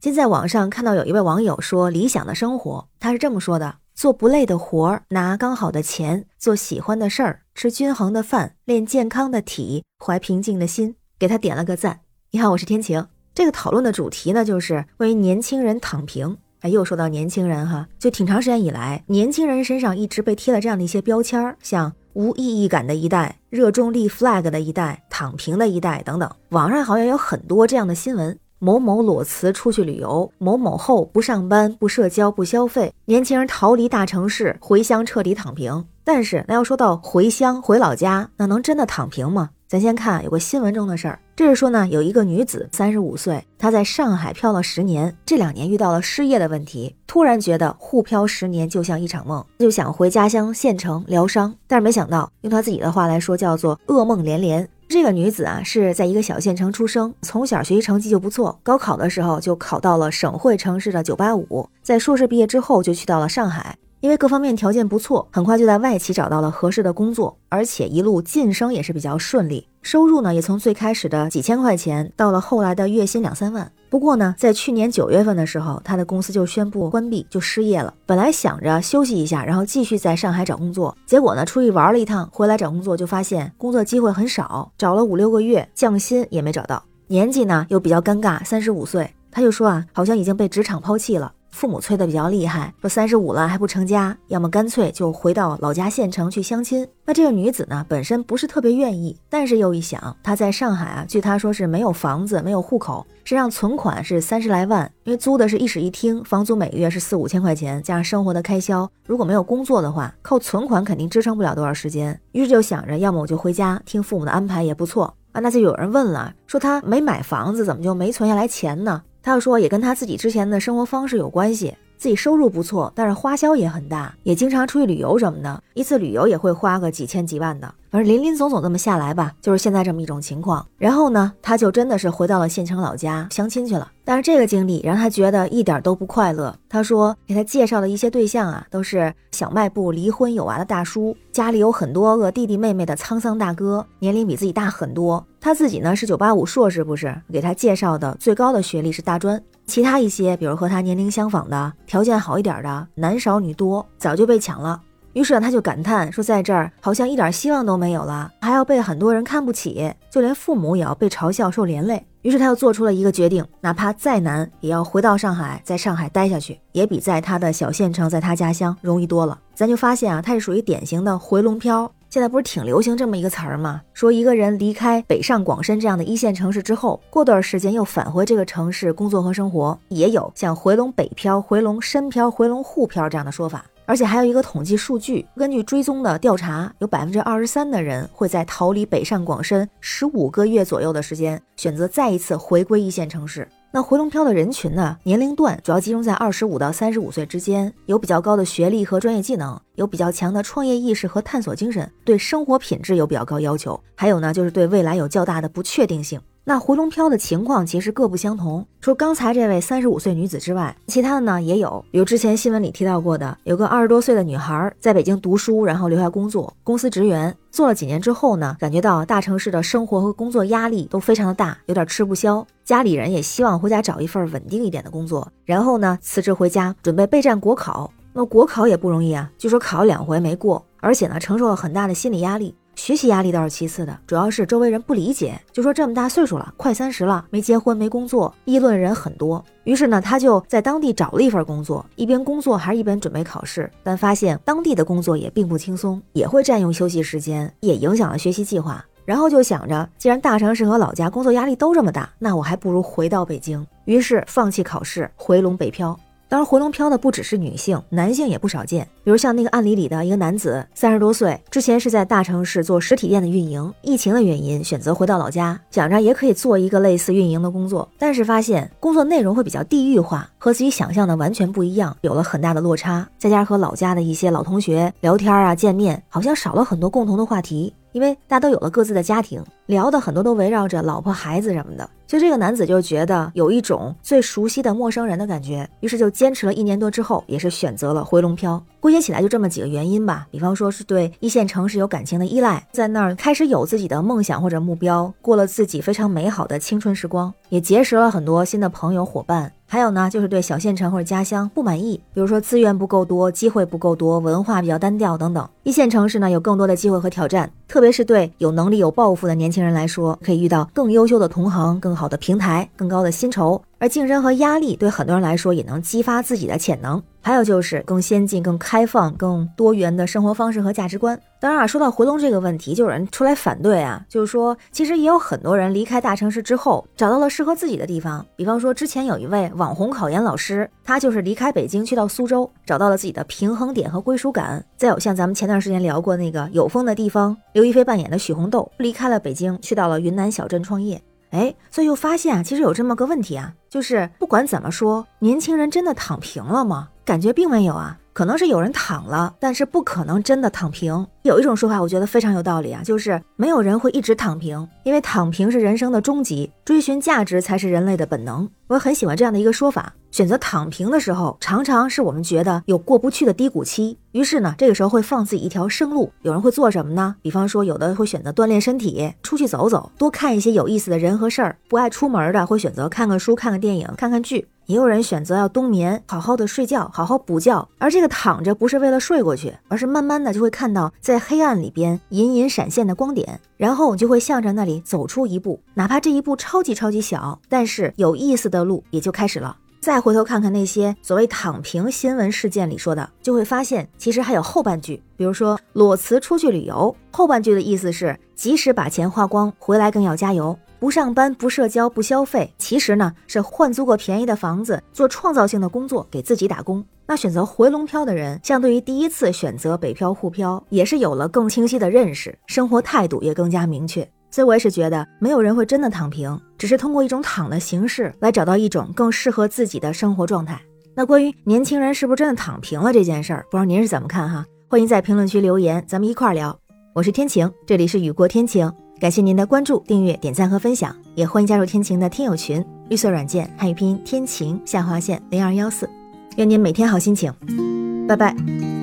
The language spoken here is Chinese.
今在网上看到有一位网友说理想的生活，他是这么说的：做不累的活儿，拿刚好的钱，做喜欢的事儿，吃均衡的饭，练健康的体，怀平静的心。给他点了个赞。你好，我是天晴。这个讨论的主题呢，就是关于年轻人躺平。哎，又说到年轻人哈，就挺长时间以来，年轻人身上一直被贴了这样的一些标签儿，像无意义感的一代、热衷立 flag 的一代、躺平的一代等等。网上好像有很多这样的新闻：某某裸辞出去旅游，某某后不上班、不社交、不消费，年轻人逃离大城市，回乡彻底躺平。但是，那要说到回乡回老家，那能真的躺平吗？咱先看有个新闻中的事儿，这是说呢，有一个女子三十五岁，她在上海漂了十年，这两年遇到了失业的问题，突然觉得沪漂十年就像一场梦，就想回家乡县城疗伤，但是没想到，用她自己的话来说，叫做噩梦连连。这个女子啊，是在一个小县城出生，从小学习成绩就不错，高考的时候就考到了省会城市的九八五，在硕士毕业之后就去到了上海。因为各方面条件不错，很快就在外企找到了合适的工作，而且一路晋升也是比较顺利，收入呢也从最开始的几千块钱到了后来的月薪两三万。不过呢，在去年九月份的时候，他的公司就宣布关闭，就失业了。本来想着休息一下，然后继续在上海找工作，结果呢，出去玩了一趟，回来找工作就发现工作机会很少，找了五六个月，降薪也没找到。年纪呢又比较尴尬，三十五岁，他就说啊，好像已经被职场抛弃了。父母催得比较厉害，说三十五了还不成家，要么干脆就回到老家县城去相亲。那这个女子呢，本身不是特别愿意，但是又一想，她在上海啊，据她说是没有房子，没有户口，身上存款是三十来万，因为租的是一室一厅，房租每个月是四五千块钱，加上生活的开销，如果没有工作的话，靠存款肯定支撑不了多少时间。于是就想着，要么我就回家，听父母的安排也不错啊。那就有人问了，说她没买房子，怎么就没存下来钱呢？他又说，也跟他自己之前的生活方式有关系。自己收入不错，但是花销也很大，也经常出去旅游什么的，一次旅游也会花个几千几万的。反正林林总总这么下来吧，就是现在这么一种情况。然后呢，他就真的是回到了县城老家相亲去了。但是这个经历让他觉得一点都不快乐。他说给他介绍的一些对象啊，都是小卖部离婚有娃的大叔，家里有很多个弟弟妹妹的沧桑大哥，年龄比自己大很多。他自己呢是九八五硕士，不是给他介绍的最高的学历是大专。其他一些，比如和他年龄相仿的、条件好一点的，男少女多，早就被抢了。于是呢，他就感叹说，在这儿好像一点希望都没有了，还要被很多人看不起，就连父母也要被嘲笑、受连累。于是他又做出了一个决定，哪怕再难，也要回到上海，在上海待下去，也比在他的小县城、在他家乡容易多了。咱就发现啊，他是属于典型的回笼漂。现在不是挺流行这么一个词儿吗？说一个人离开北上广深这样的一线城市之后，过段时间又返回这个城市工作和生活，也有像回笼北漂、回笼深漂、回龙沪漂这样的说法。而且还有一个统计数据，根据追踪的调查，有百分之二十三的人会在逃离北上广深十五个月左右的时间，选择再一次回归一线城市。那回龙漂的人群呢，年龄段主要集中在二十五到三十五岁之间，有比较高的学历和专业技能，有比较强的创业意识和探索精神，对生活品质有比较高要求，还有呢，就是对未来有较大的不确定性。那回龙漂的情况其实各不相同，除刚才这位三十五岁女子之外，其他的呢也有，比如之前新闻里提到过的，有个二十多岁的女孩在北京读书，然后留下工作，公司职员做了几年之后呢，感觉到大城市的生活和工作压力都非常的大，有点吃不消，家里人也希望回家找一份稳定一点的工作，然后呢辞职回家准备备战国考。那国考也不容易啊，据说考两回没过，而且呢承受了很大的心理压力。学习压力倒是其次的，主要是周围人不理解，就说这么大岁数了，快三十了，没结婚没工作，议论人很多。于是呢，他就在当地找了一份工作，一边工作还是一边准备考试，但发现当地的工作也并不轻松，也会占用休息时间，也影响了学习计划。然后就想着，既然大城市和老家工作压力都这么大，那我还不如回到北京。于是放弃考试，回笼北漂。当然，回笼漂的不只是女性，男性也不少见。比如像那个案例里的一个男子，三十多岁，之前是在大城市做实体店的运营，疫情的原因选择回到老家，想着也可以做一个类似运营的工作，但是发现工作内容会比较地域化，和自己想象的完全不一样，有了很大的落差。再加上和老家的一些老同学聊天啊、见面，好像少了很多共同的话题。因为大家都有了各自的家庭，聊的很多都围绕着老婆孩子什么的，所以这个男子就觉得有一种最熟悉的陌生人的感觉，于是就坚持了一年多之后，也是选择了回笼漂。归结起来就这么几个原因吧，比方说是对一线城市有感情的依赖，在那儿开始有自己的梦想或者目标，过了自己非常美好的青春时光，也结识了很多新的朋友伙伴。还有呢，就是对小县城或者家乡不满意，比如说资源不够多，机会不够多，文化比较单调等等。一线城市呢，有更多的机会和挑战，特别是对有能力、有抱负的年轻人来说，可以遇到更优秀的同行、更好的平台、更高的薪酬。而竞争和压力对很多人来说，也能激发自己的潜能。还有就是更先进、更开放、更多元的生活方式和价值观。当然啊，说到回笼这个问题，就有人出来反对啊，就是说，其实也有很多人离开大城市之后，找到了适合自己的地方。比方说，之前有一位网红考研老师，他就是离开北京去到苏州，找到了自己的平衡点和归属感。再有像咱们前段时间聊过那个有风的地方，刘亦菲扮演的许红豆，离开了北京，去到了云南小镇创业。哎，所以又发现啊，其实有这么个问题啊，就是不管怎么说，年轻人真的躺平了吗？感觉并没有啊，可能是有人躺了，但是不可能真的躺平。有一种说法，我觉得非常有道理啊，就是没有人会一直躺平，因为躺平是人生的终极，追寻价值才是人类的本能。我很喜欢这样的一个说法，选择躺平的时候，常常是我们觉得有过不去的低谷期，于是呢，这个时候会放自己一条生路。有人会做什么呢？比方说，有的会选择锻炼身体，出去走走，多看一些有意思的人和事儿；不爱出门的会选择看看书、看看电影、看看剧。也有人选择要冬眠，好好的睡觉，好好补觉。而这个躺着不是为了睡过去，而是慢慢的就会看到在黑暗里边隐隐闪现的光点，然后你就会向着那里走出一步，哪怕这一步超级超级小，但是有意思的路也就开始了。再回头看看那些所谓躺平新闻事件里说的，就会发现其实还有后半句，比如说裸辞出去旅游，后半句的意思是即使把钱花光，回来更要加油。不上班、不社交、不消费，其实呢是换租个便宜的房子，做创造性的工作，给自己打工。那选择回龙漂的人，相对于第一次选择北漂沪漂，也是有了更清晰的认识，生活态度也更加明确。所以我也是觉得，没有人会真的躺平，只是通过一种躺的形式来找到一种更适合自己的生活状态。那关于年轻人是不是真的躺平了这件事儿，不知道您是怎么看哈？欢迎在评论区留言，咱们一块儿聊。我是天晴，这里是雨过天晴。感谢您的关注、订阅、点赞和分享，也欢迎加入天晴的听友群，绿色软件汉语拼音天晴下划线零二幺四，愿您每天好心情，拜拜。